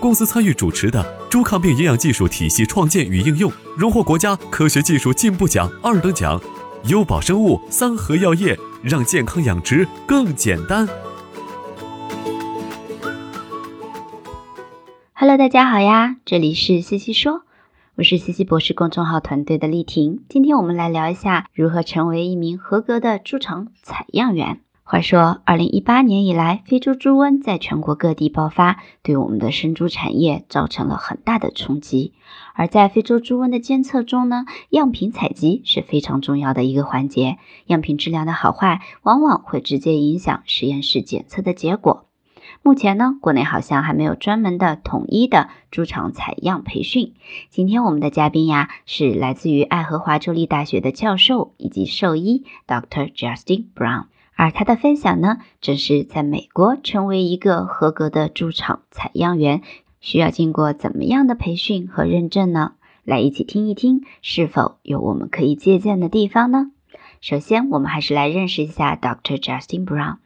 公司参与主持的猪抗病营养技术体系创建与应用，荣获国家科学技术进步奖二等奖。优宝生物、三和药业，让健康养殖更简单。Hello，大家好呀，这里是西西说，我是西西博士公众号团队的丽婷。今天我们来聊一下如何成为一名合格的猪场采样员。话说，二零一八年以来，非洲猪瘟在全国各地爆发，对我们的生猪产业造成了很大的冲击。而在非洲猪瘟的监测中呢，样品采集是非常重要的一个环节。样品质量的好坏，往往会直接影响实验室检测的结果。目前呢，国内好像还没有专门的统一的猪场采样培训。今天我们的嘉宾呀，是来自于爱荷华州立大学的教授以及兽医 Dr. Justin Brown。而他的分享呢，正是在美国成为一个合格的猪场采样员，需要经过怎么样的培训和认证呢？来一起听一听，是否有我们可以借鉴的地方呢？首先，我们还是来认识一下 Dr. Justin Brown。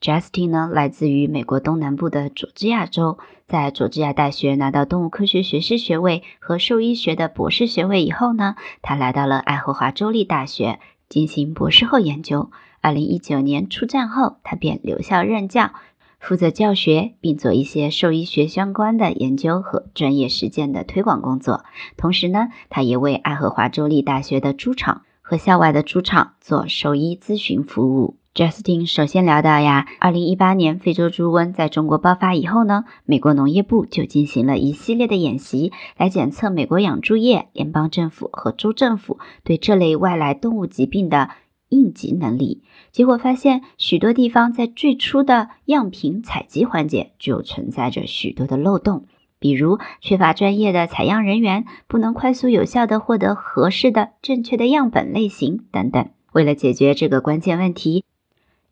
Justin 呢，来自于美国东南部的佐治亚州，在佐治亚大学拿到动物科学学士学位和兽医学的博士学位以后呢，他来到了爱荷华州立大学进行博士后研究。二零一九年出站后，他便留校任教，负责教学，并做一些兽医学相关的研究和专业实践的推广工作。同时呢，他也为爱荷华州立大学的猪场和校外的猪场做兽医咨询服务。Justin 首先聊到呀，二零一八年非洲猪瘟在中国爆发以后呢，美国农业部就进行了一系列的演习，来检测美国养猪业、联邦政府和州政府对这类外来动物疾病的。应急能力，结果发现许多地方在最初的样品采集环节就存在着许多的漏洞，比如缺乏专业的采样人员，不能快速有效地获得合适的正确的样本类型等等。为了解决这个关键问题。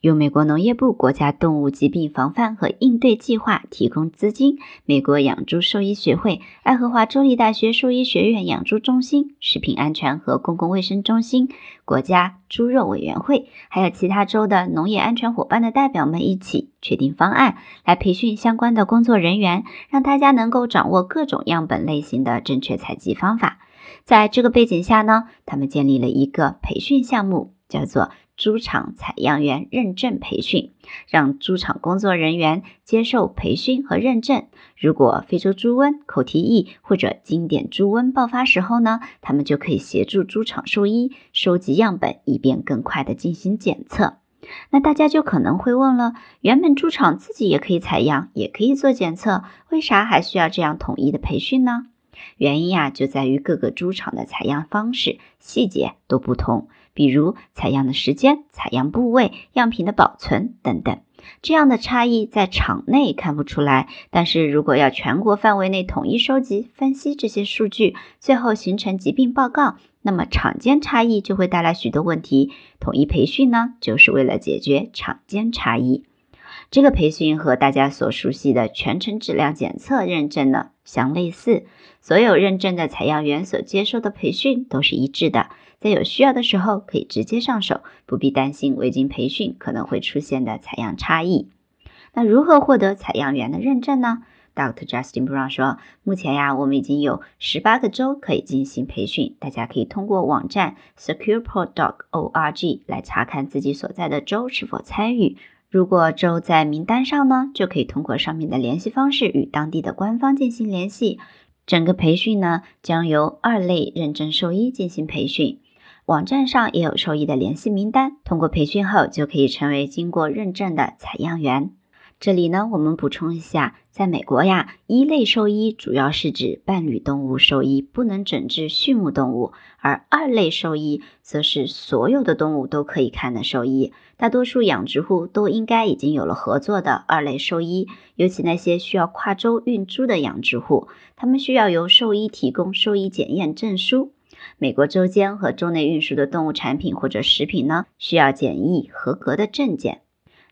由美国农业部国家动物疾病防范和应对计划提供资金，美国养猪兽医学会、爱荷华州立大学兽医学院养猪中心、食品安全和公共卫生中心、国家猪肉委员会，还有其他州的农业安全伙伴的代表们一起确定方案，来培训相关的工作人员，让大家能够掌握各种样本类型的正确采集方法。在这个背景下呢，他们建立了一个培训项目，叫做。猪场采样员认证培训，让猪场工作人员接受培训和认证。如果非洲猪瘟、口蹄疫或者经典猪瘟爆发时候呢，他们就可以协助猪场兽医收集样本，以便更快的进行检测。那大家就可能会问了：原本猪场自己也可以采样，也可以做检测，为啥还需要这样统一的培训呢？原因呀，就在于各个猪场的采样方式、细节都不同。比如采样的时间、采样部位、样品的保存等等，这样的差异在场内看不出来，但是如果要全国范围内统一收集、分析这些数据，最后形成疾病报告，那么场间差异就会带来许多问题。统一培训呢，就是为了解决场间差异。这个培训和大家所熟悉的全程质量检测认证呢。相类似，所有认证的采样员所接受的培训都是一致的，在有需要的时候可以直接上手，不必担心未经培训可能会出现的采样差异。那如何获得采样员的认证呢？Dr. Justin Brown 说：“目前呀，我们已经有十八个州可以进行培训，大家可以通过网站 SecurePort.org 来查看自己所在的州是否参与。如果州在名单上呢，就可以通过上面的联系方式与当地的官方进行联系。整个培训呢，将由二类认证兽医进行培训。网站上也有兽医的联系名单，通过培训后就可以成为经过认证的采样员。”这里呢，我们补充一下，在美国呀，一类兽医主要是指伴侣动物兽医，不能诊治畜牧动物；而二类兽医则是所有的动物都可以看的兽医。大多数养殖户都应该已经有了合作的二类兽医，尤其那些需要跨州运猪的养殖户，他们需要由兽医提供兽医检验证书。美国州间和州内运输的动物产品或者食品呢，需要检疫合格的证件。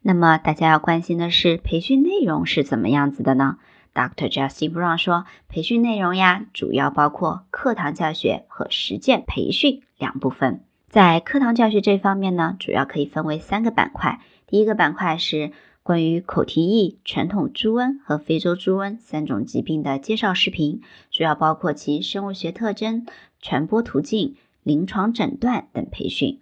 那么大家要关心的是培训内容是怎么样子的呢？Dr. Jessie Brown 说，培训内容呀，主要包括课堂教学和实践培训两部分。在课堂教学这方面呢，主要可以分为三个板块。第一个板块是关于口蹄疫、传统猪瘟和非洲猪瘟三种疾病的介绍视频，主要包括其生物学特征、传播途径、临床诊断等培训。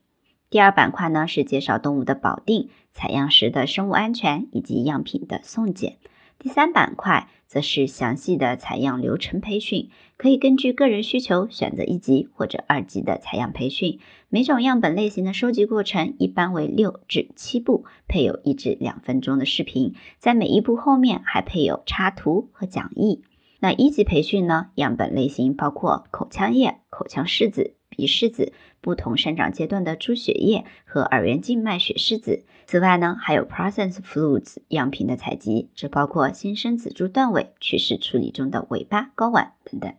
第二板块呢是介绍动物的保定、采样时的生物安全以及样品的送检。第三板块则是详细的采样流程培训，可以根据个人需求选择一级或者二级的采样培训。每种样本类型的收集过程一般为六至七步，配有一至两分钟的视频，在每一步后面还配有插图和讲义。那一级培训呢，样本类型包括口腔液、口腔拭子。鼻拭子、不同生长阶段的猪血液和耳源静脉血拭子。此外呢，还有 process fluids 样品的采集，这包括新生仔猪断尾、去世处理中的尾巴、睾丸等等。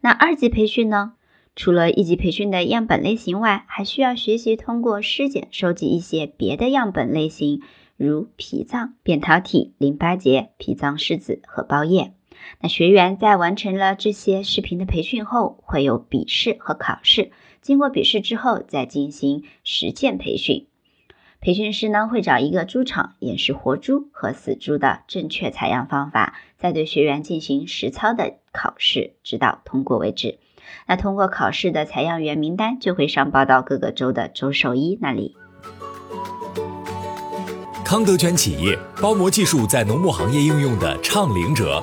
那二级培训呢？除了一级培训的样本类型外，还需要学习通过尸检收集一些别的样本类型，如脾脏、扁桃体、淋巴结、脾脏拭子和包液。那学员在完成了这些视频的培训后，会有笔试和考试。经过笔试之后，再进行实践培训。培训师呢会找一个猪场演示活猪和死猪的正确采样方法，再对学员进行实操的考试，直到通过为止。那通过考试的采样员名单就会上报到各个州的州兽医那里。康德全企业包膜技术在农牧行业应用的倡领者。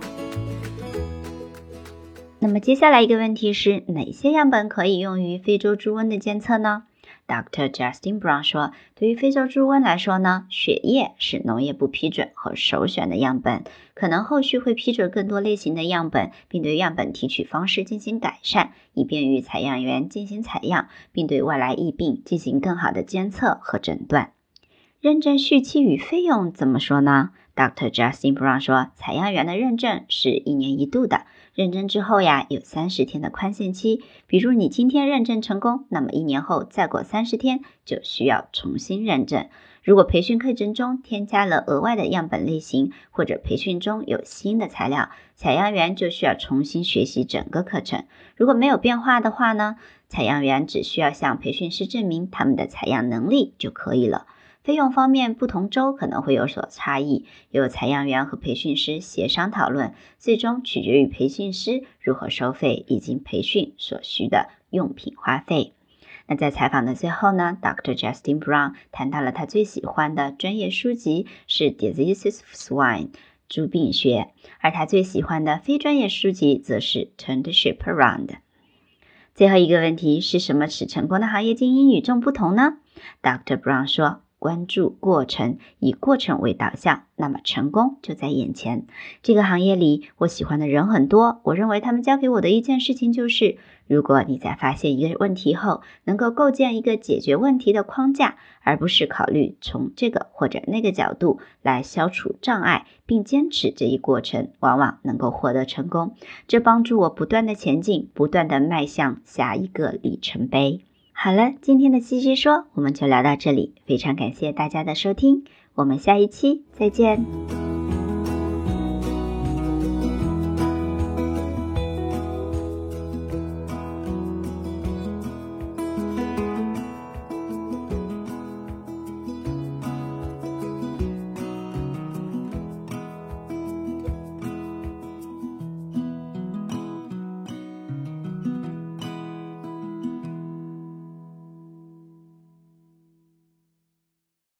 那么接下来一个问题是哪些样本可以用于非洲猪瘟的监测呢？Dr. Justin Brown 说，对于非洲猪瘟来说呢，血液是农业部批准和首选的样本，可能后续会批准更多类型的样本，并对样本提取方式进行改善，以便于采样员进行采样，并对外来疫病进行更好的监测和诊断。认证续期与费用怎么说呢？Dr. Justin Brown 说，采样员的认证是一年一度的。认证之后呀，有三十天的宽限期。比如你今天认证成功，那么一年后再过三十天就需要重新认证。如果培训课程中添加了额外的样本类型，或者培训中有新的材料，采样员就需要重新学习整个课程。如果没有变化的话呢，采样员只需要向培训师证明他们的采样能力就可以了。费用方面，不同州可能会有所差异，由采样员和培训师协商讨论，最终取决于培训师如何收费以及培训所需的用品花费。那在采访的最后呢，Dr. Justin Brown 谈到了他最喜欢的专业书籍是《Diseases of Swine》猪病学，而他最喜欢的非专业书籍则是《Turn the Ship Around》。最后一个问题是什么使成功的行业精英与众不同呢？Dr. Brown 说。关注过程，以过程为导向，那么成功就在眼前。这个行业里，我喜欢的人很多。我认为他们教给我的一件事情就是：如果你在发现一个问题后，能够构建一个解决问题的框架，而不是考虑从这个或者那个角度来消除障碍，并坚持这一过程，往往能够获得成功。这帮助我不断的前进，不断的迈向下一个里程碑。好了，今天的西西说我们就聊到这里，非常感谢大家的收听，我们下一期再见。